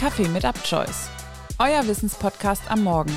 Kaffee mit UpChoice, euer Wissenspodcast am Morgen.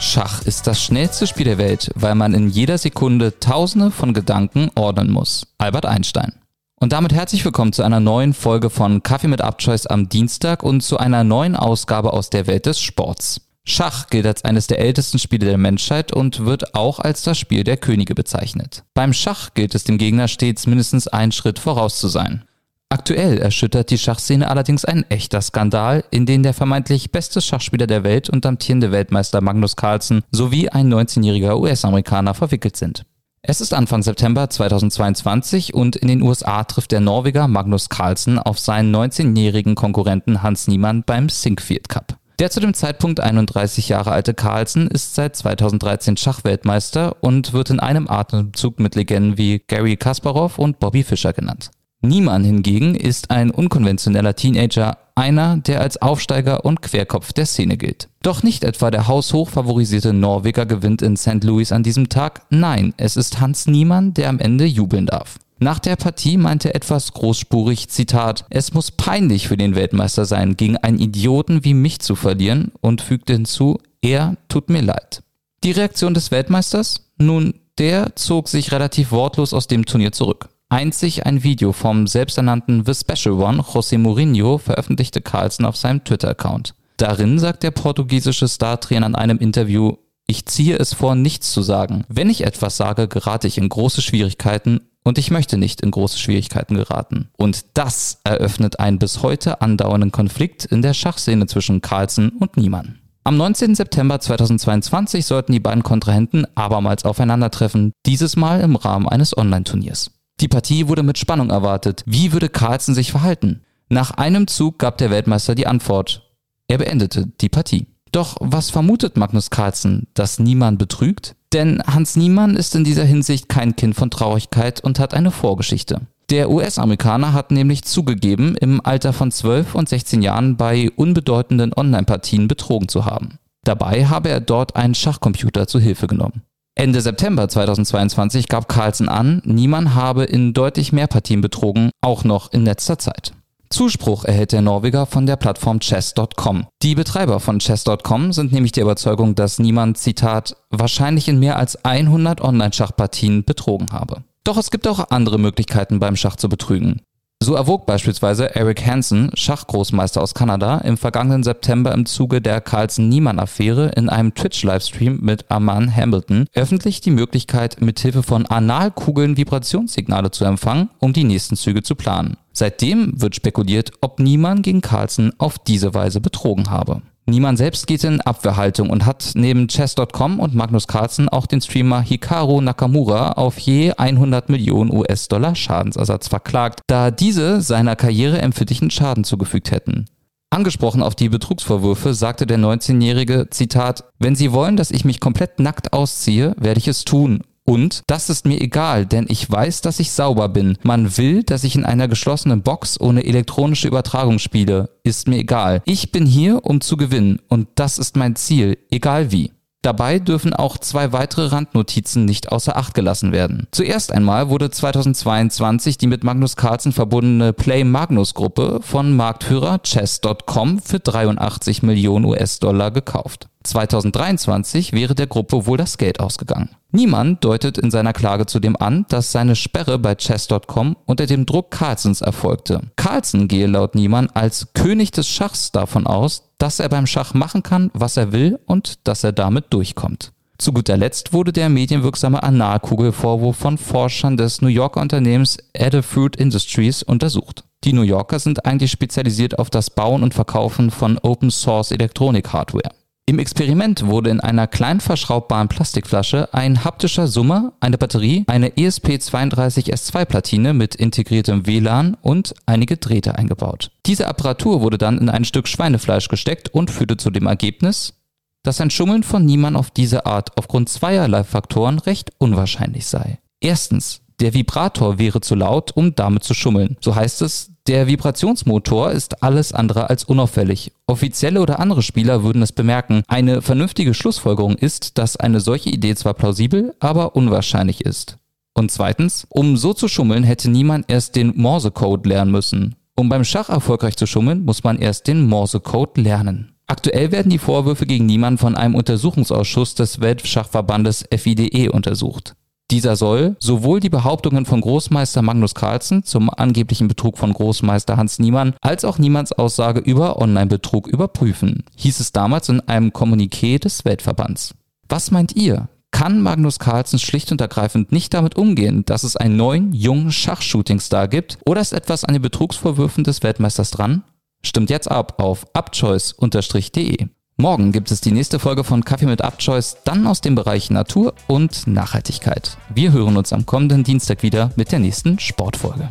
Schach ist das schnellste Spiel der Welt, weil man in jeder Sekunde Tausende von Gedanken ordnen muss. Albert Einstein. Und damit herzlich willkommen zu einer neuen Folge von Kaffee mit UpChoice am Dienstag und zu einer neuen Ausgabe aus der Welt des Sports. Schach gilt als eines der ältesten Spiele der Menschheit und wird auch als das Spiel der Könige bezeichnet. Beim Schach gilt es dem Gegner stets mindestens einen Schritt voraus zu sein. Aktuell erschüttert die Schachszene allerdings ein echter Skandal, in den der vermeintlich beste Schachspieler der Welt und amtierende Weltmeister Magnus Carlsen sowie ein 19-jähriger US-Amerikaner verwickelt sind. Es ist Anfang September 2022 und in den USA trifft der Norweger Magnus Carlsen auf seinen 19-jährigen Konkurrenten Hans Niemann beim Sinkfield Cup. Der zu dem Zeitpunkt 31 Jahre alte Carlsen ist seit 2013 Schachweltmeister und wird in einem Atemzug mit Legenden wie Gary Kasparov und Bobby Fischer genannt. Niemann hingegen ist ein unkonventioneller Teenager, einer, der als Aufsteiger und Querkopf der Szene gilt. Doch nicht etwa der haushoch favorisierte Norweger gewinnt in St. Louis an diesem Tag, nein, es ist Hans Niemann, der am Ende jubeln darf. Nach der Partie meinte etwas großspurig, Zitat, es muss peinlich für den Weltmeister sein, gegen einen Idioten wie mich zu verlieren und fügte hinzu, er tut mir leid. Die Reaktion des Weltmeisters? Nun, der zog sich relativ wortlos aus dem Turnier zurück. Einzig ein Video vom selbsternannten The Special One, José Mourinho, veröffentlichte Carlsen auf seinem Twitter-Account. Darin sagt der portugiesische Star-Trainer in einem Interview, ich ziehe es vor, nichts zu sagen. Wenn ich etwas sage, gerate ich in große Schwierigkeiten und ich möchte nicht in große Schwierigkeiten geraten. Und das eröffnet einen bis heute andauernden Konflikt in der Schachszene zwischen Carlsen und Niemann. Am 19. September 2022 sollten die beiden Kontrahenten abermals aufeinandertreffen, dieses Mal im Rahmen eines Online-Turniers. Die Partie wurde mit Spannung erwartet. Wie würde Carlsen sich verhalten? Nach einem Zug gab der Weltmeister die Antwort. Er beendete die Partie. Doch was vermutet Magnus Carlsen? Dass niemand betrügt? Denn Hans Niemann ist in dieser Hinsicht kein Kind von Traurigkeit und hat eine Vorgeschichte. Der US-Amerikaner hat nämlich zugegeben, im Alter von 12 und 16 Jahren bei unbedeutenden Online-Partien betrogen zu haben. Dabei habe er dort einen Schachcomputer zu Hilfe genommen. Ende September 2022 gab Carlsen an, niemand habe in deutlich mehr Partien betrogen, auch noch in letzter Zeit. Zuspruch erhält der Norweger von der Plattform chess.com. Die Betreiber von chess.com sind nämlich der Überzeugung, dass niemand, Zitat, wahrscheinlich in mehr als 100 Online-Schachpartien betrogen habe. Doch es gibt auch andere Möglichkeiten beim Schach zu betrügen. So erwog beispielsweise Eric Hansen, Schachgroßmeister aus Kanada, im vergangenen September im Zuge der Carlsen-Niemann-Affäre in einem Twitch-Livestream mit Arman Hamilton öffentlich die Möglichkeit, mithilfe von Analkugeln Vibrationssignale zu empfangen, um die nächsten Züge zu planen. Seitdem wird spekuliert, ob Niemann gegen Carlsen auf diese Weise betrogen habe. Niemann selbst geht in Abwehrhaltung und hat neben Chess.com und Magnus Carlsen auch den Streamer Hikaru Nakamura auf je 100 Millionen US-Dollar Schadensersatz verklagt, da diese seiner Karriere empfindlichen Schaden zugefügt hätten. Angesprochen auf die Betrugsvorwürfe sagte der 19-Jährige, Zitat, wenn Sie wollen, dass ich mich komplett nackt ausziehe, werde ich es tun und das ist mir egal, denn ich weiß, dass ich sauber bin. Man will, dass ich in einer geschlossenen Box ohne elektronische Übertragung spiele. Ist mir egal. Ich bin hier, um zu gewinnen. Und das ist mein Ziel, egal wie. Dabei dürfen auch zwei weitere Randnotizen nicht außer Acht gelassen werden. Zuerst einmal wurde 2022 die mit Magnus Carlsen verbundene Play Magnus Gruppe von Marktführer Chess.com für 83 Millionen US-Dollar gekauft. 2023 wäre der Gruppe wohl das Geld ausgegangen. Niemand deutet in seiner Klage zudem an, dass seine Sperre bei Chess.com unter dem Druck Carlsens erfolgte. Carlsen gehe laut Niemann als König des Schachs davon aus, dass er beim Schach machen kann, was er will und dass er damit durchkommt. Zu guter Letzt wurde der medienwirksame Analkugelvorwurf von Forschern des New Yorker Unternehmens Adafruit Industries untersucht. Die New Yorker sind eigentlich spezialisiert auf das Bauen und Verkaufen von Open Source Elektronik-Hardware. Im Experiment wurde in einer klein verschraubbaren Plastikflasche ein haptischer Summer, eine Batterie, eine ESP32S2-Platine mit integriertem WLAN und einige Drähte eingebaut. Diese Apparatur wurde dann in ein Stück Schweinefleisch gesteckt und führte zu dem Ergebnis, dass ein Schummeln von Niemann auf diese Art aufgrund zweierlei Faktoren recht unwahrscheinlich sei. Erstens, der Vibrator wäre zu laut, um damit zu schummeln. So heißt es, der Vibrationsmotor ist alles andere als unauffällig. Offizielle oder andere Spieler würden es bemerken. Eine vernünftige Schlussfolgerung ist, dass eine solche Idee zwar plausibel, aber unwahrscheinlich ist. Und zweitens, um so zu schummeln, hätte niemand erst den Morse-Code lernen müssen. Um beim Schach erfolgreich zu schummeln, muss man erst den Morsecode lernen. Aktuell werden die Vorwürfe gegen niemanden von einem Untersuchungsausschuss des Weltschachverbandes FIDE untersucht. Dieser soll sowohl die Behauptungen von Großmeister Magnus Carlsen zum angeblichen Betrug von Großmeister Hans Niemann als auch Niemanns Aussage über Online-Betrug überprüfen, hieß es damals in einem Kommuniqué des Weltverbands. Was meint ihr? Kann Magnus Carlsen schlicht und ergreifend nicht damit umgehen, dass es einen neuen, jungen Schachshootingstar gibt? Oder ist etwas an den Betrugsvorwürfen des Weltmeisters dran? Stimmt jetzt ab auf upchoice-de. Morgen gibt es die nächste Folge von Kaffee mit Upchoice, dann aus dem Bereich Natur und Nachhaltigkeit. Wir hören uns am kommenden Dienstag wieder mit der nächsten Sportfolge.